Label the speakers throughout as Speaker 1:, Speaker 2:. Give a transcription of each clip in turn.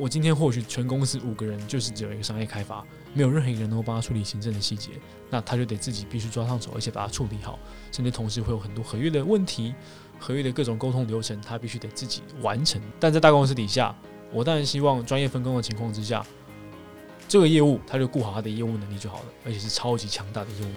Speaker 1: 我今天或许全公司五个人就是只有一个商业开发，没有任何一个人能够帮他处理行政的细节，那他就得自己必须抓上手，而且把它处理好，甚至同时会有很多合约的问题，合约的各种沟通流程，他必须得自己完成。但在大公司底下，我当然希望专业分工的情况之下，这个业务他就顾好他的业务能力就好了，而且是超级强大的业务。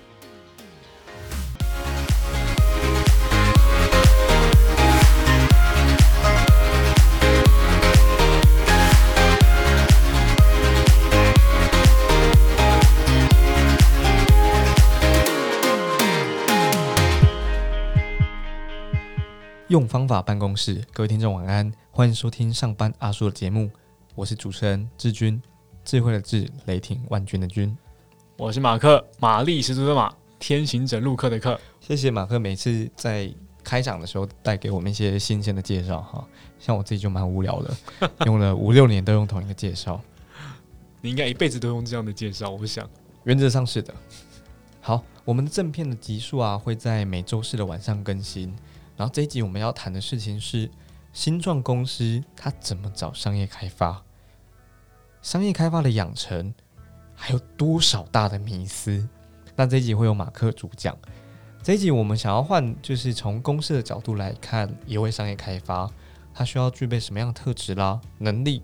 Speaker 2: 用方法办公室，各位听众晚安，欢迎收听上班阿叔的节目，我是主持人志军，智慧的智，雷霆万钧的钧。
Speaker 1: 我是马克，马力十足的马，天行者路客的客。
Speaker 2: 谢谢马克每次在开场的时候带给我们一些新鲜的介绍哈，像我自己就蛮无聊的，用了五六年都用同一个介绍，
Speaker 1: 你应该一辈子都用这样的介绍，我想。
Speaker 2: 原则上是的。好，我们的正片的集数啊会在每周四的晚上更新。然后这一集我们要谈的事情是新创公司它怎么找商业开发，商业开发的养成还有多少大的迷思？那这一集会有马克主讲。这一集我们想要换，就是从公司的角度来看一位商业开发，他需要具备什么样的特质啦、能力？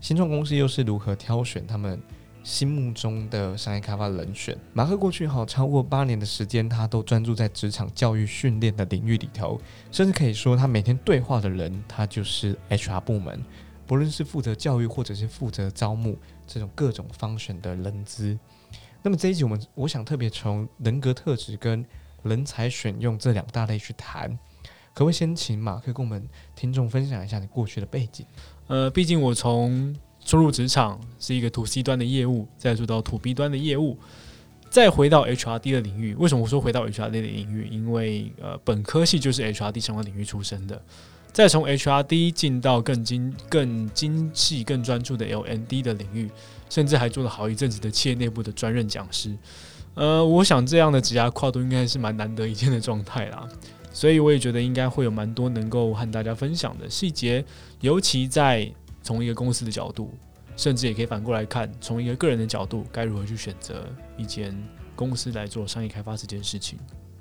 Speaker 2: 新创公司又是如何挑选他们？心目中的商业开发人选，马克过去哈超过八年的时间，他都专注在职场教育训练的领域里头，甚至可以说他每天对话的人，他就是 HR 部门，不论是负责教育或者是负责招募这种各种方选的人资。那么这一集我们我想特别从人格特质跟人才选用这两大类去谈，可不可以先请马克跟我们听众分享一下你过去的背景？
Speaker 1: 呃，毕竟我从初入职场是一个 to C 端的业务，再做到 to B 端的业务，再回到 HRD 的领域。为什么我说回到 HRD 的领域？因为呃，本科系就是 HRD 相关领域出身的。再从 HRD 进到更精、更精细、更专注的 LND 的领域，甚至还做了好一阵子的企业内部的专任讲师。呃，我想这样的职涯跨度应该是蛮难得一见的状态啦。所以我也觉得应该会有蛮多能够和大家分享的细节，尤其在。从一个公司的角度，甚至也可以反过来看，从一个个人的角度，该如何去选择一间公司来做商业开发这件事情。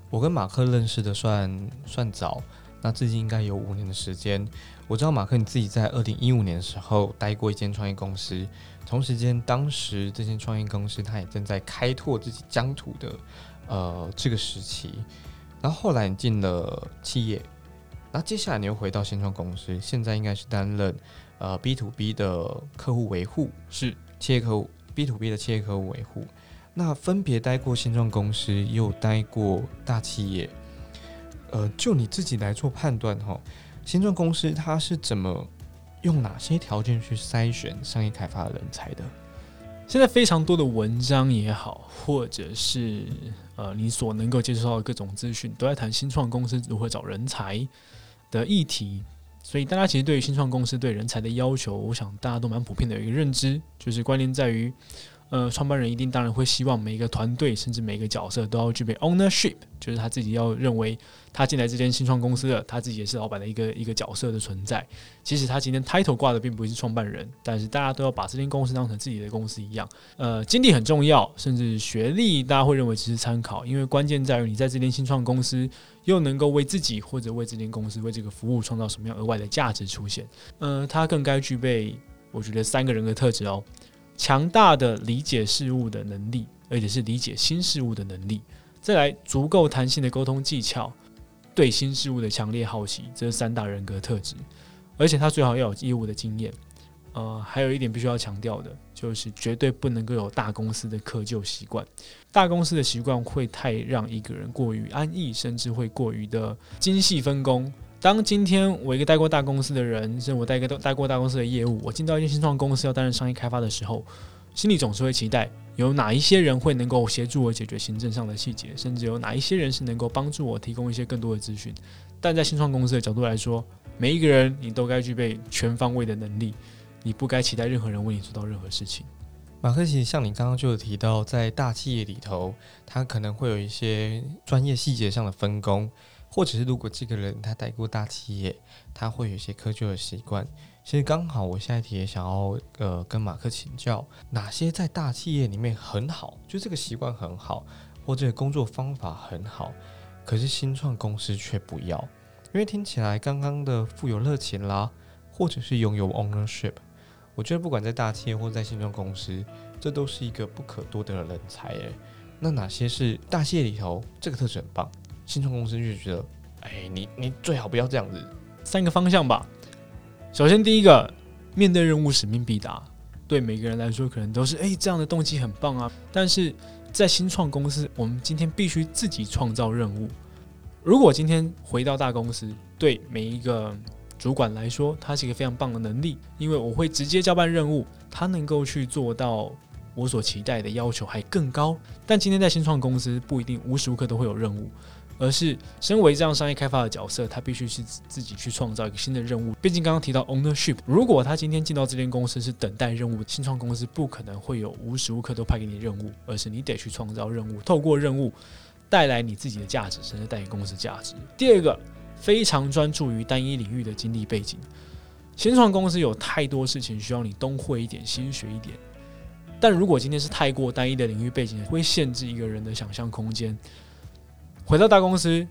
Speaker 2: 我跟马克认识的算算早，那至今应该有五年的时间。我知道马克你自己在二零一五年的时候待过一间创业公司，同时间当时这间创业公司它也正在开拓自己疆土的呃这个时期，然后后来你进了企业，那接下来你又回到新创公司，现在应该是担任。呃，B to B 的客户维护
Speaker 1: 是
Speaker 2: 企业客户，B to B 的企业客户维护，那分别待过新创公司，又待过大企业。呃，就你自己来做判断哈，新创公司它是怎么用哪些条件去筛选商业开发的人才的？
Speaker 1: 现在非常多的文章也好，或者是呃你所能够接触到的各种资讯，都在谈新创公司如何找人才的议题。所以，大家其实对于新创公司对人才的要求，我想大家都蛮普遍的有一个认知，就是关联在于。呃，创办人一定当然会希望每一个团队，甚至每一个角色都要具备 ownership，就是他自己要认为他进来这间新创公司的，他自己也是老板的一个一个角色的存在。其实他今天 title 挂的并不是创办人，但是大家都要把这间公司当成自己的公司一样。呃，经历很重要，甚至学历大家会认为只是参考，因为关键在于你在这间新创公司又能够为自己或者为这间公司为这个服务创造什么样额外的价值出现。呃，他更该具备，我觉得三个人的特质哦。强大的理解事物的能力，而且是理解新事物的能力，再来足够弹性的沟通技巧，对新事物的强烈好奇，这是三大人格特质。而且他最好要有业务的经验。呃，还有一点必须要强调的，就是绝对不能够有大公司的窠臼习惯。大公司的习惯会太让一个人过于安逸，甚至会过于的精细分工。当今天我一个待过大公司的人，甚至我带一个待过大公司的业务，我进到一间新创公司要担任商业开发的时候，心里总是会期待有哪一些人会能够协助我解决行政上的细节，甚至有哪一些人是能够帮助我提供一些更多的资讯。但在新创公司的角度来说，每一个人你都该具备全方位的能力，你不该期待任何人为你做到任何事情。
Speaker 2: 马克奇，像你刚刚就有提到，在大企业里头，他可能会有一些专业细节上的分工。或者是如果这个人他待过大企业，他会有一些苛求的习惯。其实刚好我下一题也想要呃跟马克请教，哪些在大企业里面很好，就这个习惯很好，或者工作方法很好，可是新创公司却不要，因为听起来刚刚的富有热情啦，或者是拥有 ownership，我觉得不管在大企业或在新创公司，这都是一个不可多得的人才诶。那哪些是大企业里头这个特质很棒，新创公司就觉得，哎，你你最好不要这样子。
Speaker 1: 三个方向吧。首先，第一个，面对任务使命必达，对每个人来说可能都是哎这样的动机很棒啊。但是在新创公司，我们今天必须自己创造任务。如果今天回到大公司，对每一个主管来说，他是一个非常棒的能力，因为我会直接交办任务，他能够去做到我所期待的要求还更高。但今天在新创公司，不一定无时无刻都会有任务。而是身为这样商业开发的角色，他必须是自己去创造一个新的任务。毕竟刚刚提到 ownership，如果他今天进到这间公司是等待任务，新创公司不可能会有无时无刻都派给你任务，而是你得去创造任务，透过任务带来你自己的价值，甚至带给公司价值。第二个，非常专注于单一领域的经历背景。新创公司有太多事情需要你东会一点，西学一点。但如果今天是太过单一的领域背景，会限制一个人的想象空间。回到大公司，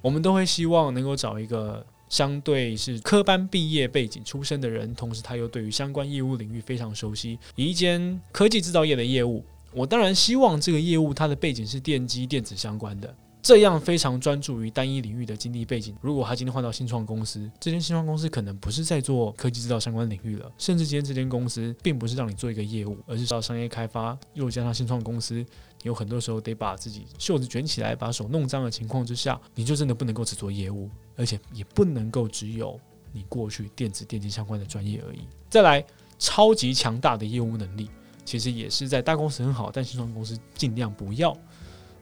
Speaker 1: 我们都会希望能够找一个相对是科班毕业背景出身的人，同时他又对于相关业务领域非常熟悉。以一间科技制造业的业务，我当然希望这个业务它的背景是电机电子相关的。这样非常专注于单一领域的经历背景。如果他今天换到新创公司，这间新创公司可能不是在做科技制造相关领域了，甚至今天这间公司并不是让你做一个业务，而是到商业开发，又加上新创公司，有很多时候得把自己袖子卷起来，把手弄脏的情况之下，你就真的不能够只做业务，而且也不能够只有你过去电子电竞相关的专业而已。再来，超级强大的业务能力，其实也是在大公司很好，但新创公司尽量不要。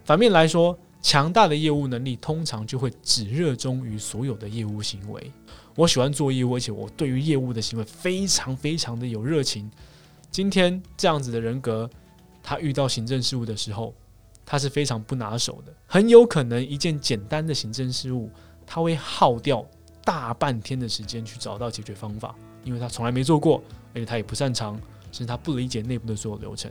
Speaker 1: 反面来说。强大的业务能力通常就会只热衷于所有的业务行为。我喜欢做业务，而且我对于业务的行为非常非常的有热情。今天这样子的人格，他遇到行政事务的时候，他是非常不拿手的。很有可能一件简单的行政事务，他会耗掉大半天的时间去找到解决方法，因为他从来没做过，而且他也不擅长，甚至他不理解内部的所有流程。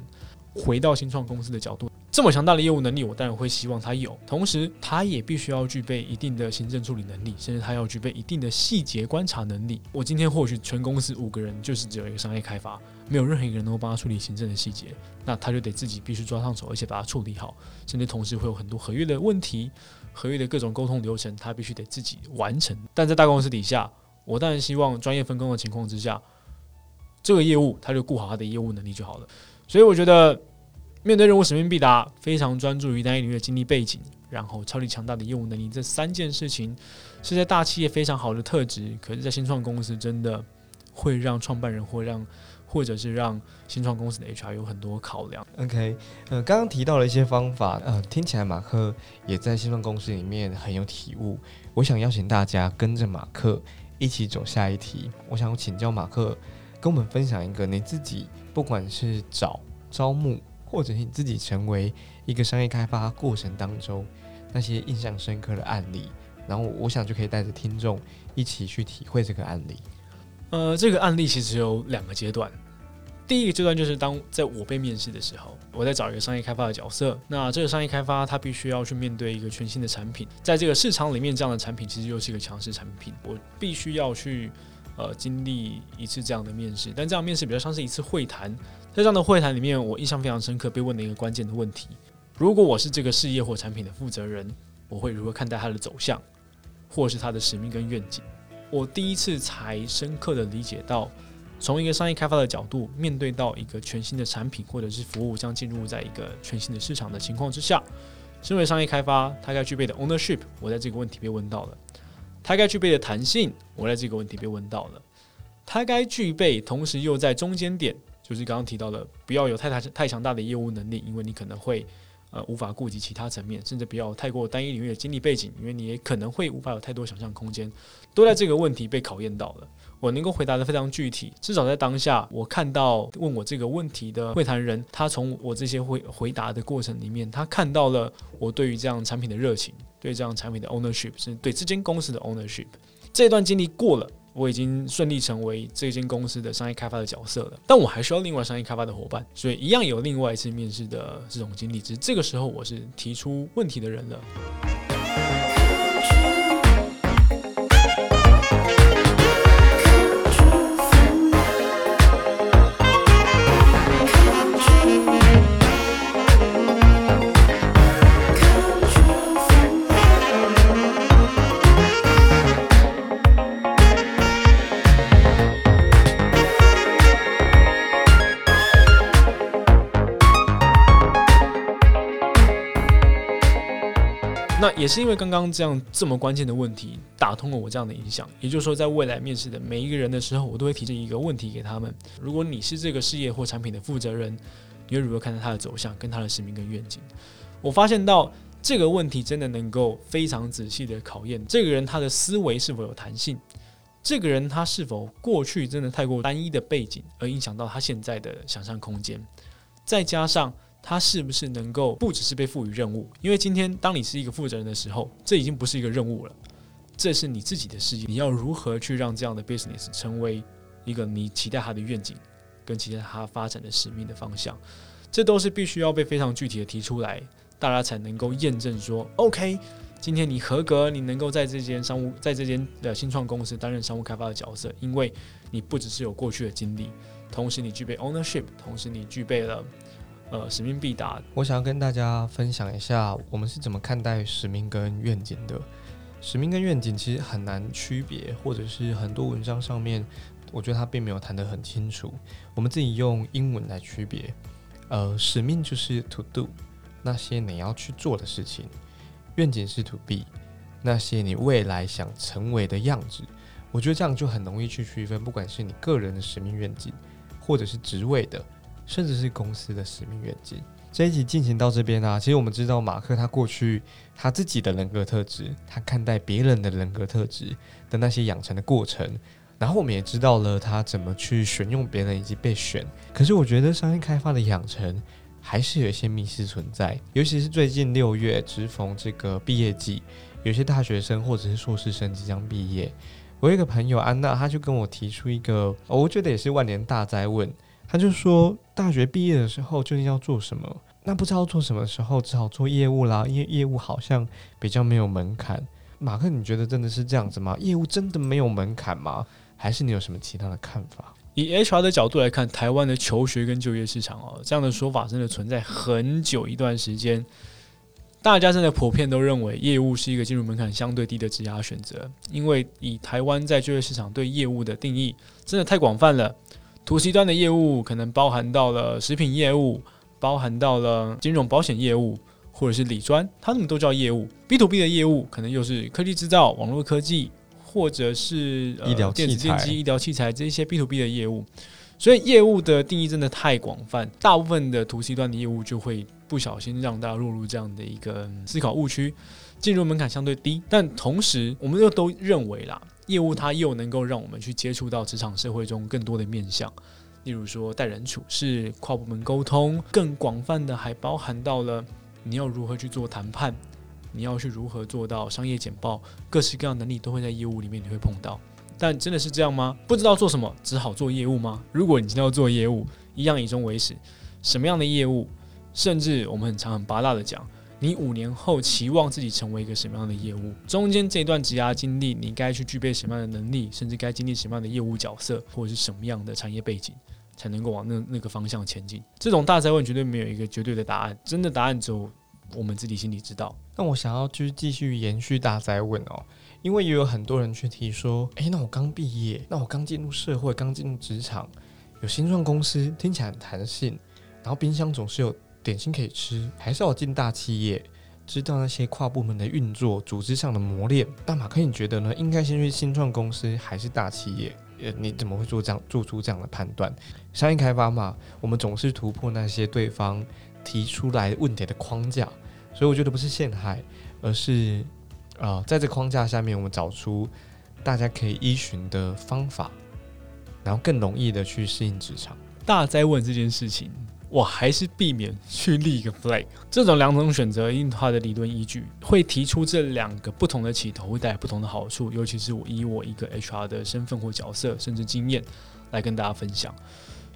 Speaker 1: 回到新创公司的角度。这么强大的业务能力，我当然会希望他有。同时，他也必须要具备一定的行政处理能力，甚至他要具备一定的细节观察能力。我今天或许全公司五个人就是只有一个商业开发，没有任何一个人能够帮他处理行政的细节，那他就得自己必须抓上手，而且把它处理好。甚至同时会有很多合约的问题，合约的各种沟通流程，他必须得自己完成。但在大公司底下，我当然希望专业分工的情况之下，这个业务他就顾好他的业务能力就好了。所以我觉得。面对任务使命必达，非常专注于单一领域的经历背景，然后超级强大的业务能力，这三件事情是在大企业非常好的特质，可是，在新创公司真的会让创办人或让或者是让新创公司的 HR 有很多考量。
Speaker 2: OK，呃，刚刚提到了一些方法，呃，听起来马克也在新创公司里面很有体悟。我想邀请大家跟着马克一起走下一题。我想请教马克，跟我们分享一个你自己不管是找招募。或者你自己成为一个商业开发过程当中那些印象深刻的案例，然后我想就可以带着听众一起去体会这个案例。
Speaker 1: 呃，这个案例其实有两个阶段，第一个阶段就是当在我被面试的时候，我在找一个商业开发的角色。那这个商业开发他必须要去面对一个全新的产品，在这个市场里面，这样的产品其实又是一个强势产品，我必须要去呃经历一次这样的面试，但这样面试比较像是一次会谈。在这样的会谈里面，我印象非常深刻，被问了一个关键的问题：如果我是这个事业或产品的负责人，我会如何看待它的走向，或是它的使命跟愿景？我第一次才深刻的理解到，从一个商业开发的角度，面对到一个全新的产品或者是服务将进入在一个全新的市场的情况之下，身为商业开发，它该具备的 ownership，我在这个问题被问到了；它该具备的弹性，我在这个问题被问到了；它该具备，同时又在中间点。就是刚刚提到的，不要有太太太强大的业务能力，因为你可能会呃无法顾及其他层面，甚至不要太过单一领域的经历背景，因为你也可能会无法有太多想象空间，都在这个问题被考验到了。我能够回答的非常具体，至少在当下，我看到问我这个问题的会谈人，他从我这些回回答的过程里面，他看到了我对于这样产品的热情，对这样产品的 ownership，是对这间公司的 ownership。这段经历过了，我已经顺利成为这间公司的商业开发的角色了，但我还需要另外商业开发的伙伴，所以一样有另外一次面试的这种经历。只是这个时候我是提出问题的人了。也是因为刚刚这样这么关键的问题打通了我这样的影响，也就是说，在未来面试的每一个人的时候，我都会提这一个问题给他们：如果你是这个事业或产品的负责人，你会如何看待它的走向、跟它的使命跟愿景？我发现到这个问题真的能够非常仔细的考验这个人他的思维是否有弹性，这个人他是否过去真的太过单一的背景而影响到他现在的想象空间，再加上。他是不是能够不只是被赋予任务？因为今天当你是一个负责人的时候，这已经不是一个任务了，这是你自己的事情。你要如何去让这样的 business 成为一个你期待它的愿景，跟期待它发展的使命的方向？这都是必须要被非常具体的提出来，大家才能够验证说，OK，今天你合格，你能够在这间商务，在这间的新创公司担任商务开发的角色，因为你不只是有过去的经历，同时你具备 ownership，同时你具备了。呃，使命必达。
Speaker 2: 我想要跟大家分享一下，我们是怎么看待使命跟愿景的。使命跟愿景其实很难区别，或者是很多文章上面，我觉得他并没有谈得很清楚。我们自己用英文来区别。呃，使命就是 to do 那些你要去做的事情，愿景是 to be 那些你未来想成为的样子。我觉得这样就很容易去区分，不管是你个人的使命愿景，或者是职位的。甚至是公司的使命愿景。这一集进行到这边啊，其实我们知道马克他过去他自己的人格特质，他看待别人的人格特质的那些养成的过程，然后我们也知道了他怎么去选用别人以及被选。可是我觉得商业开发的养成还是有一些迷失存在，尤其是最近六月直逢这个毕业季，有些大学生或者是硕士生即将毕业。我有一个朋友安娜，他就跟我提出一个，我觉得也是万年大灾问。他就说，大学毕业的时候究竟要做什么？那不知道做什么时候，只好做业务啦。因为业务好像比较没有门槛。马克，你觉得真的是这样子吗？业务真的没有门槛吗？还是你有什么其他的看法？
Speaker 1: 以 HR 的角度来看，台湾的求学跟就业市场哦，这样的说法真的存在很久一段时间。大家真的普遍都认为，业务是一个进入门槛相对低的职涯选择，因为以台湾在就业市场对业务的定义，真的太广泛了。图 C 端的业务可能包含到了食品业务，包含到了金融保险业务，或者是理专，他们都叫业务。B to B 的业务可能又是科技制造、网络科技，或者是
Speaker 2: 医疗
Speaker 1: 电子电机、医疗器材这些 B to B 的业务。所以业务的定义真的太广泛，大部分的图 C 端的业务就会不小心让大家落入这样的一个思考误区，进入门槛相对低。但同时，我们又都认为啦。业务它又能够让我们去接触到职场社会中更多的面向，例如说待人处事、跨部门沟通，更广泛的还包含到了你要如何去做谈判，你要去如何做到商业简报，各式各样能力都会在业务里面你会碰到。但真的是这样吗？不知道做什么，只好做业务吗？如果你今天要做业务，一样以终为始，什么样的业务？甚至我们很常很拔辣的讲。你五年后期望自己成为一个什么样的业务？中间这段职涯经历，你该去具备什么样的能力，甚至该经历什么样的业务角色，或者是什么样的产业背景，才能够往那那个方向前进？这种大灾问绝对没有一个绝对的答案，真的答案只有我们自己心里知道。
Speaker 2: 那我想要就是继续延续大灾问哦，因为也有很多人去提说，诶，那我刚毕业，那我刚进入社会，刚进入职场，有新创公司，听起来很弹性，然后冰箱总是有。点心可以吃，还是要进大企业，知道那些跨部门的运作、组织上的磨练。但马克，你觉得呢？应该先去新创公司还是大企业？呃，你怎么会做这样做出这样的判断？商业开发嘛，我们总是突破那些对方提出来问题的框架，所以我觉得不是陷害，而是啊，在这框架下面，我们找出大家可以依循的方法，然后更容易的去适应职场。
Speaker 1: 大灾问这件事情。我还是避免去立一个 flag。这种两种选择，因它的理论依据会提出这两个不同的起头，会带来不同的好处。尤其是我以我一个 HR 的身份或角色，甚至经验来跟大家分享。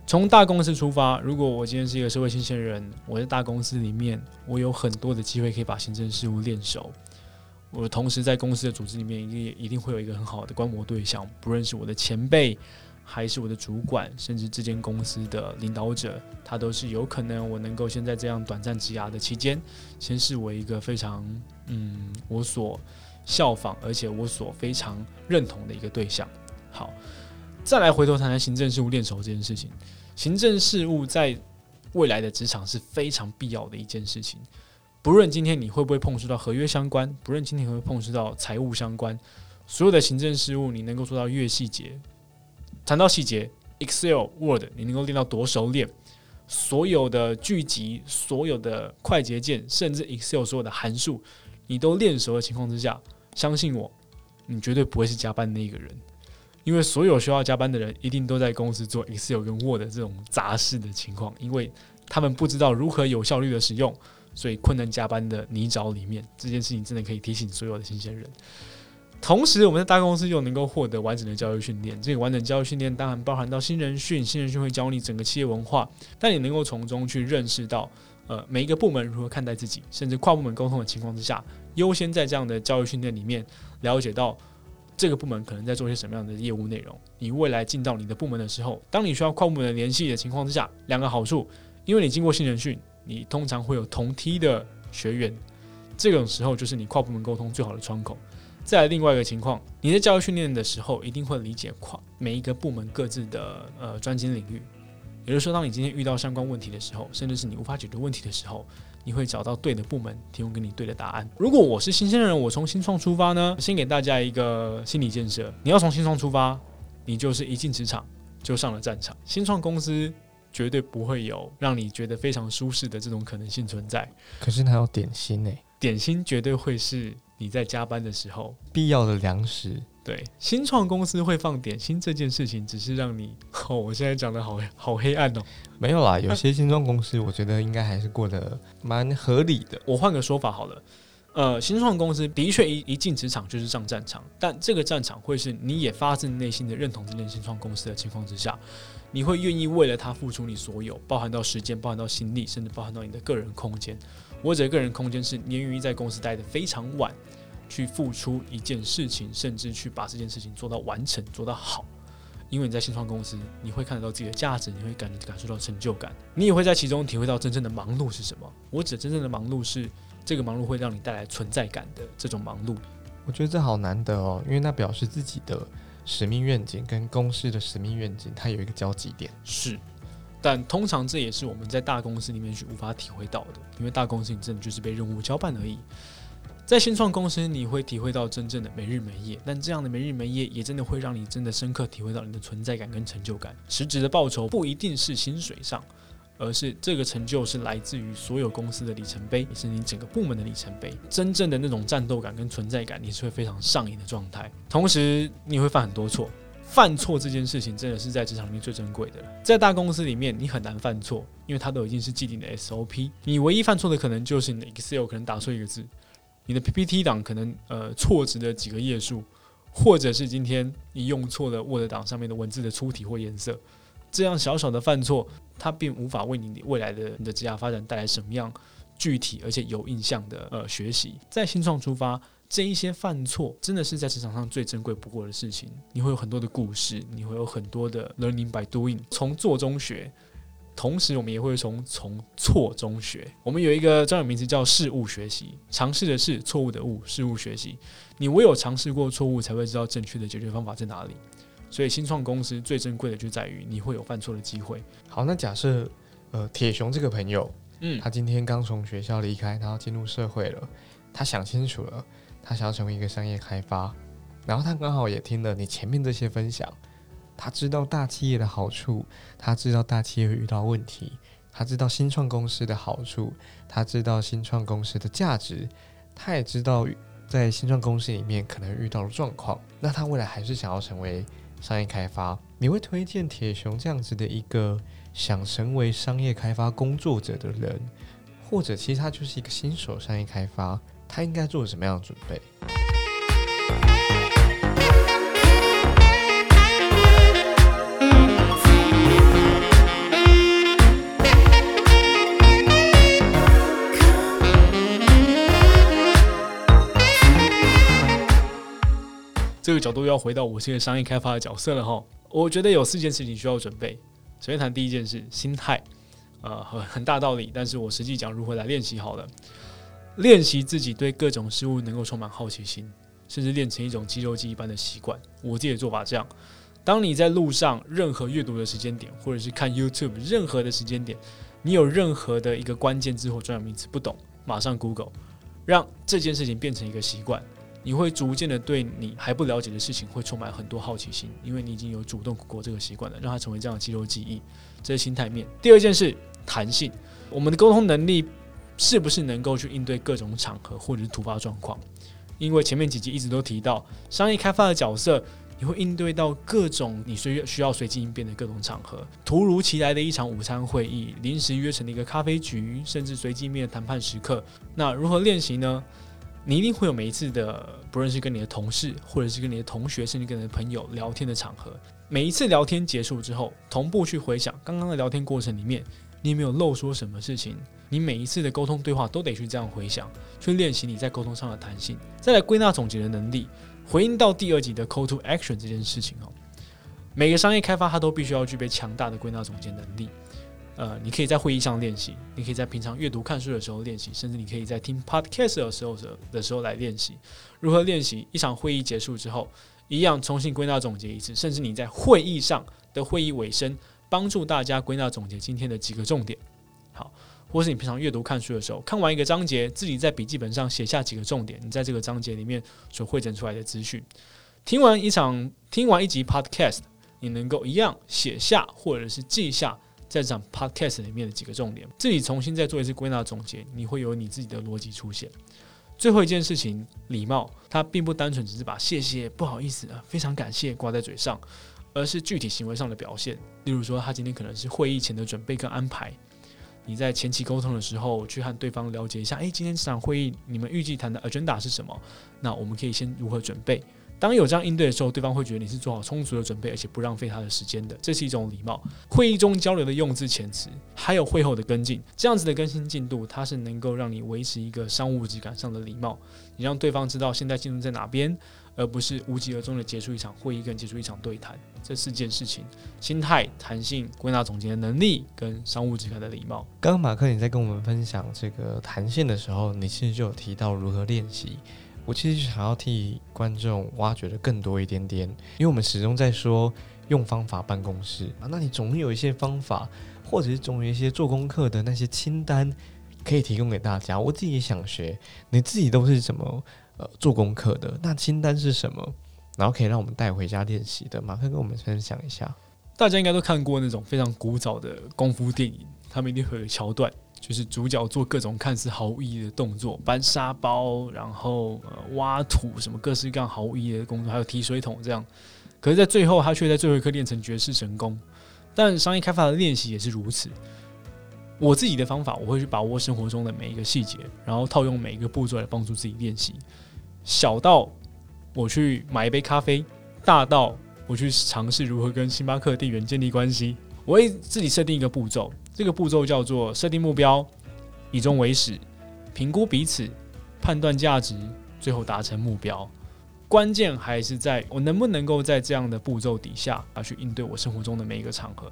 Speaker 1: 从大公司出发，如果我今天是一个社会新鲜人，我在大公司里面，我有很多的机会可以把行政事务练熟。我同时在公司的组织里面，一定一定会有一个很好的观摩对象，不论是我的前辈。还是我的主管，甚至这间公司的领导者，他都是有可能我能够先在这样短暂职涯的期间，先视为一个非常嗯我所效仿，而且我所非常认同的一个对象。好，再来回头谈谈行政事务练手这件事情。行政事务在未来的职场是非常必要的一件事情。不论今天你会不会碰触到合约相关，不论今天会不会碰触到财务相关，所有的行政事务你能够做到越细节。谈到细节，Excel、Word，你能够练到多熟练？所有的聚集、所有的快捷键，甚至 Excel 所有的函数，你都练熟的情况之下，相信我，你绝对不会是加班的那一个人。因为所有需要加班的人，一定都在公司做 Excel 跟 Word 这种杂事的情况，因为他们不知道如何有效率的使用，所以困难加班的泥沼里面，这件事情真的可以提醒所有的新鲜人。同时，我们在大公司又能够获得完整的教育训练。这个完整教育训练当然包含到新人训，新人训会教你整个企业文化，但你能够从中去认识到，呃，每一个部门如何看待自己，甚至跨部门沟通的情况之下，优先在这样的教育训练里面了解到这个部门可能在做些什么样的业务内容。你未来进到你的部门的时候，当你需要跨部门的联系的情况之下，两个好处，因为你经过新人训，你通常会有同梯的学员，这种时候就是你跨部门沟通最好的窗口。再来另外一个情况，你在教育训练的时候，一定会理解跨每一个部门各自的呃专精领域。也就是说，当你今天遇到相关问题的时候，甚至是你无法解决问题的时候，你会找到对的部门提供给你对的答案。如果我是新鲜人，我从新创出发呢，先给大家一个心理建设：你要从新创出发，你就是一进职场就上了战场。新创公司绝对不会有让你觉得非常舒适的这种可能性存在。
Speaker 2: 可是它有点心呢，
Speaker 1: 点心绝对会是。你在加班的时候，
Speaker 2: 必要的粮食。
Speaker 1: 对，新创公司会放点心这件事情，只是让你哦，我现在讲的好好黑暗哦。
Speaker 2: 没有啦，有些新创公司，我觉得应该还是过得蛮合理的。
Speaker 1: 我换个说法好了，呃，新创公司的确一一进职场就是上战场，但这个战场会是你也发自内心的认同这间新创公司的情况之下，你会愿意为了它付出你所有，包含到时间，包含到心力，甚至包含到你的个人空间。我者个人空间是你愿意在公司待的非常晚，去付出一件事情，甚至去把这件事情做到完成、做到好。因为你在新创公司，你会看得到自己的价值，你会感感受到成就感，你也会在其中体会到真正的忙碌是什么。我指真正的忙碌是这个忙碌会让你带来存在感的这种忙碌。
Speaker 2: 我觉得这好难得哦，因为那表示自己的使命愿景跟公司的使命愿景，它有一个交集点。
Speaker 1: 是。但通常这也是我们在大公司里面去无法体会到的，因为大公司你真的就是被任务交办而已。在新创公司，你会体会到真正的没日没夜，但这样的没日没夜也真的会让你真的深刻体会到你的存在感跟成就感。实质的报酬不一定是薪水上，而是这个成就是来自于所有公司的里程碑，也是你整个部门的里程碑。真正的那种战斗感跟存在感，你是会非常上瘾的状态。同时，你会犯很多错。犯错这件事情真的是在职场里面最珍贵的了。在大公司里面，你很难犯错，因为它都已经是既定的 SOP。你唯一犯错的可能就是你的 Excel 可能打错一个字，你的 PPT 档可能呃错值了几个页数，或者是今天你用错了 Word 档上面的文字的粗体或颜色。这样小小的犯错，它并无法为你未来的你的职业发展带来什么样具体而且有印象的呃学习。在新创出发。这一些犯错真的是在职场上最珍贵不过的事情。你会有很多的故事，你会有很多的 learning by doing，从做中学。同时，我们也会从从错中学。我们有一个专有名词叫事物学习，尝试的是错误的误，事物学习。你唯有尝试过错误，才会知道正确的解决方法在哪里。所以，新创公司最珍贵的就在于你会有犯错的机会。
Speaker 2: 好，那假设呃，铁熊这个朋友，嗯，他今天刚从学校离开，然后进入社会了，他想清楚了。他想要成为一个商业开发，然后他刚好也听了你前面这些分享，他知道大企业的好处，他知道大企业会遇到问题，他知道新创公司的好处，他知道新创公司的价值，他也知道在新创公司里面可能遇到的状况。那他未来还是想要成为商业开发，你会推荐铁熊这样子的一个想成为商业开发工作者的人，或者其实他就是一个新手商业开发，他应该做什么样的准备？
Speaker 1: 这个角度要回到我是一个商业开发的角色了哈。我觉得有四件事情需要准备。首先谈第一件事，心态，呃，很很大道理，但是我实际讲如何来练习好了。练习自己对各种事物能够充满好奇心，甚至练成一种肌肉记忆般的习惯。我自己的做法这样：当你在路上任何阅读的时间点，或者是看 YouTube 任何的时间点，你有任何的一个关键字或专有名词不懂，马上 Google，让这件事情变成一个习惯。你会逐渐的对你还不了解的事情会充满很多好奇心，因为你已经有主动过这个习惯了，让它成为这样的肌肉记忆，这是心态面。第二件事，弹性，我们的沟通能力是不是能够去应对各种场合或者是突发状况？因为前面几集一直都提到，商业开发的角色，你会应对到各种你需需要随机应变的各种场合，突如其来的一场午餐会议，临时约成的一个咖啡局，甚至随机面谈判时刻，那如何练习呢？你一定会有每一次的，不论是跟你的同事，或者是跟你的同学，甚至跟你的朋友聊天的场合。每一次聊天结束之后，同步去回想刚刚的聊天过程里面，你有没有漏说什么事情？你每一次的沟通对话都得去这样回想，去练习你在沟通上的弹性，再来归纳总结的能力。回应到第二集的 call to action 这件事情哦，每个商业开发它都必须要具备强大的归纳总结能力。呃，你可以在会议上练习，你可以在平常阅读看书的时候练习，甚至你可以在听 podcast 的时候的时候来练习。如何练习？一场会议结束之后，一样重新归纳总结一次，甚至你在会议上的会议尾声，帮助大家归纳总结今天的几个重点。或是你平常阅读看书的时候，看完一个章节，自己在笔记本上写下几个重点，你在这个章节里面所汇整出来的资讯。听完一场，听完一集 podcast，你能够一样写下或者是记下。在这场 podcast 里面的几个重点，自己重新再做一次归纳总结，你会有你自己的逻辑出现。最后一件事情，礼貌，它并不单纯只是把谢谢、不好意思、非常感谢挂在嘴上，而是具体行为上的表现。例如说，他今天可能是会议前的准备跟安排，你在前期沟通的时候，去和对方了解一下，诶，今天这场会议你们预计谈的 agenda 是什么？那我们可以先如何准备？当有这样应对的时候，对方会觉得你是做好充足的准备，而且不浪费他的时间的，这是一种礼貌。会议中交流的用字遣词，还有会后的跟进，这样子的更新进度，它是能够让你维持一个商务质感上的礼貌。你让对方知道现在进度在哪边，而不是无疾而终的结束一场会议跟结束一场对谈。这四件事情：心态、弹性、归纳总结的能力跟商务质感的礼貌。
Speaker 2: 刚刚马克你在跟我们分享这个弹性的时候，你其实就有提到如何练习。我其实想要替观众挖掘的更多一点点，因为我们始终在说用方法办公室啊，那你总有一些方法，或者是总有一些做功课的那些清单可以提供给大家。我自己也想学，你自己都是怎么呃做功课的？那清单是什么？然后可以让我们带回家练习的，马上跟我们分享一下。
Speaker 1: 大家应该都看过那种非常古早的功夫电影，他们一定会有桥段。就是主角做各种看似毫无意义的动作，搬沙包，然后挖土，什么各式各样毫无意义的工作，还有提水桶这样。可是，在最后，他却在最后一刻练成绝世神功。但商业开发的练习也是如此。我自己的方法，我会去把握生活中的每一个细节，然后套用每一个步骤来帮助自己练习。小到我去买一杯咖啡，大到我去尝试如何跟星巴克店员建立关系，我会自己设定一个步骤。这个步骤叫做设定目标，以终为始，评估彼此，判断价值，最后达成目标。关键还是在我能不能够在这样的步骤底下啊去应对我生活中的每一个场合。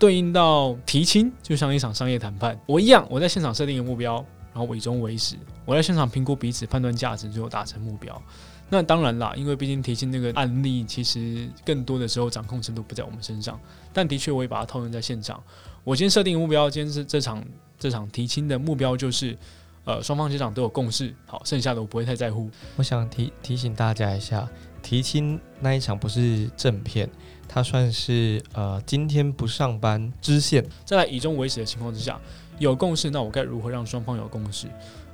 Speaker 1: 对应到提亲，就像一场商业谈判，我一样，我在现场设定一个目标，然后以终为始，我在现场评估彼此，判断价值，最后达成目标。那当然啦，因为毕竟提亲那个案例，其实更多的时候掌控程度不在我们身上，但的确我也把它套用在现场。我今天设定目标，今天是这场这场提亲的目标就是，呃，双方家长都有共识，好，剩下的我不会太在乎。
Speaker 2: 我想提提醒大家一下，提亲那一场不是正片，它算是呃今天不上班支线。
Speaker 1: 在以终为始的情况之下，有共识，那我该如何让双方有共识？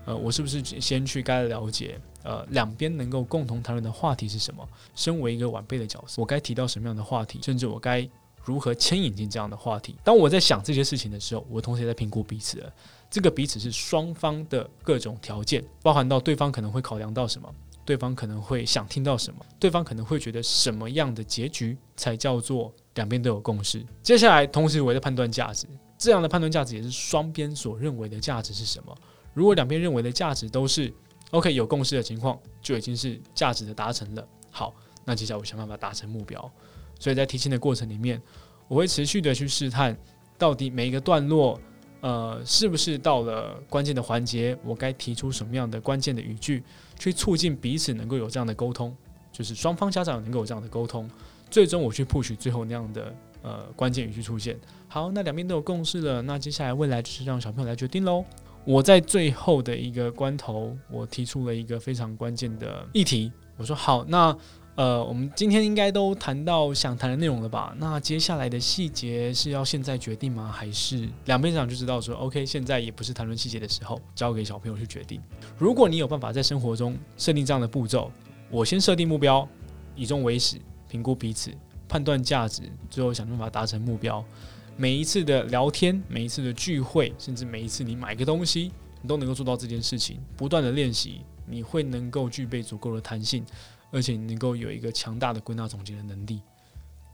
Speaker 1: 呃，我是不是先去该了解，呃，两边能够共同谈论的话题是什么？身为一个晚辈的角色，我该提到什么样的话题？甚至我该如何牵引进这样的话题？当我在想这些事情的时候，我同时也在评估彼此了。这个彼此是双方的各种条件，包含到对方可能会考量到什么，对方可能会想听到什么，对方可能会觉得什么样的结局才叫做两边都有共识。接下来，同时我在判断价值，这样的判断价值也是双边所认为的价值是什么。如果两边认为的价值都是 OK 有共识的情况，就已经是价值的达成了。好，那接下来我想办法达成目标。所以在提亲的过程里面，我会持续的去试探，到底每一个段落。呃，是不是到了关键的环节，我该提出什么样的关键的语句，去促进彼此能够有这样的沟通，就是双方家长能够有这样的沟通，最终我去 push 最后那样的呃关键语句出现。好，那两边都有共识了，那接下来未来就是让小朋友来决定喽。我在最后的一个关头，我提出了一个非常关键的议题，我说好，那。呃，我们今天应该都谈到想谈的内容了吧？那接下来的细节是要现在决定吗？还是两边长就知道说，OK，现在也不是谈论细节的时候，交给小朋友去决定。如果你有办法在生活中设定这样的步骤，我先设定目标，以终为始，评估彼此，判断价值，最后想办法达成目标。每一次的聊天，每一次的聚会，甚至每一次你买个东西，你都能够做到这件事情。不断的练习，你会能够具备足够的弹性。而且你能够有一个强大的归纳总结的能力。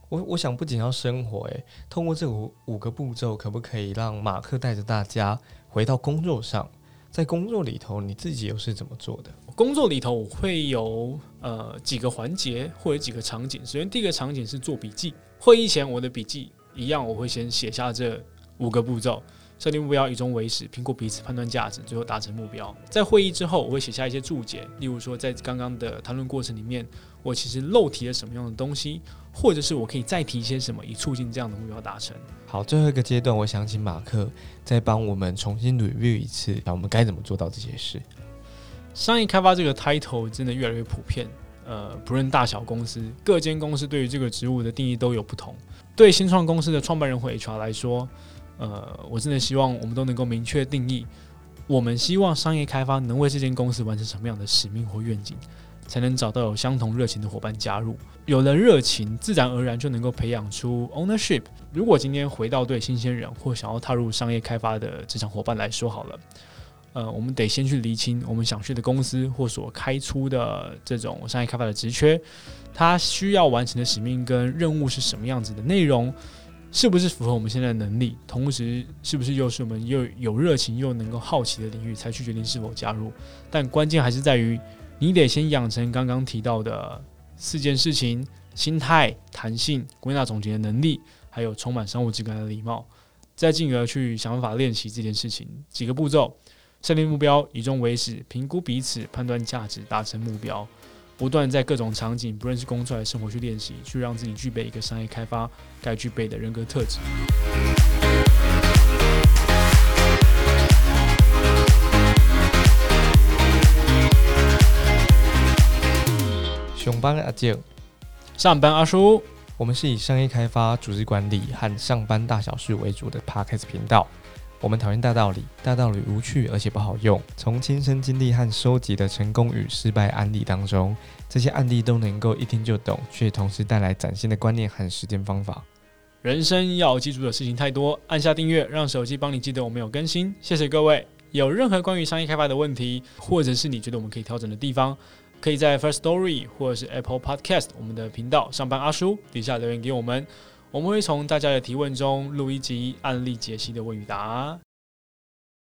Speaker 2: 我我想不仅要生活，诶，通过这五五个步骤，可不可以让马克带着大家回到工作上？在工作里头，你自己又是怎么做的？
Speaker 1: 工作里头我会有呃几个环节或者几个场景。首先，第一个场景是做笔记。会议前，我的笔记一样，我会先写下这五个步骤。设定目标，以终为始，评估彼此，判断价值，最后达成目标。在会议之后，我会写下一些注解，例如说，在刚刚的谈论过程里面，我其实漏提了什么样的东西，或者是我可以再提一些什么，以促进这样的目标达成。
Speaker 2: 好，最后一个阶段，我想请马克再帮我们重新 review 一次，那我们该怎么做到这些事？
Speaker 1: 商业开发这个 title 真的越来越普遍，呃，不论大小公司，各间公司对于这个职务的定义都有不同。对新创公司的创办人或 HR 来说，呃，我真的希望我们都能够明确定义，我们希望商业开发能为这间公司完成什么样的使命或愿景，才能找到有相同热情的伙伴加入。有了热情，自然而然就能够培养出 ownership。如果今天回到对新鲜人或想要踏入商业开发的职场伙伴来说好了，呃，我们得先去厘清我们想去的公司或所开出的这种商业开发的职缺，它需要完成的使命跟任务是什么样子的内容。是不是符合我们现在的能力？同时，是不是又是我们又有热情又能够好奇的领域，才去决定是否加入？但关键还是在于，你得先养成刚刚提到的四件事情：心态、弹性、归纳总结的能力，还有充满商务质感的礼貌。再进而去想办法练习这件事情。几个步骤：设定目标，以终为始，评估彼此，判断价值，达成目标。不断在各种场景，不论是工作还是生活去练习，去让自己具备一个商业开发该具备的人格特质。
Speaker 2: 上班阿静，
Speaker 1: 上班阿叔，
Speaker 2: 我们是以商业开发、组织管理和上班大小事为主的 Podcast 频道。我们讨厌大道理，大道理无趣而且不好用。从亲身经历和收集的成功与失败案例当中，这些案例都能够一听就懂，却同时带来崭新的观念和实践方法。
Speaker 1: 人生要记住的事情太多，按下订阅，让手机帮你记得我们有更新。谢谢各位。有任何关于商业开发的问题，或者是你觉得我们可以调整的地方，可以在 First Story 或者是 Apple Podcast 我们的频道上班阿叔底下留言给我们。我们会从大家的提问中录一集案例解析的问与答。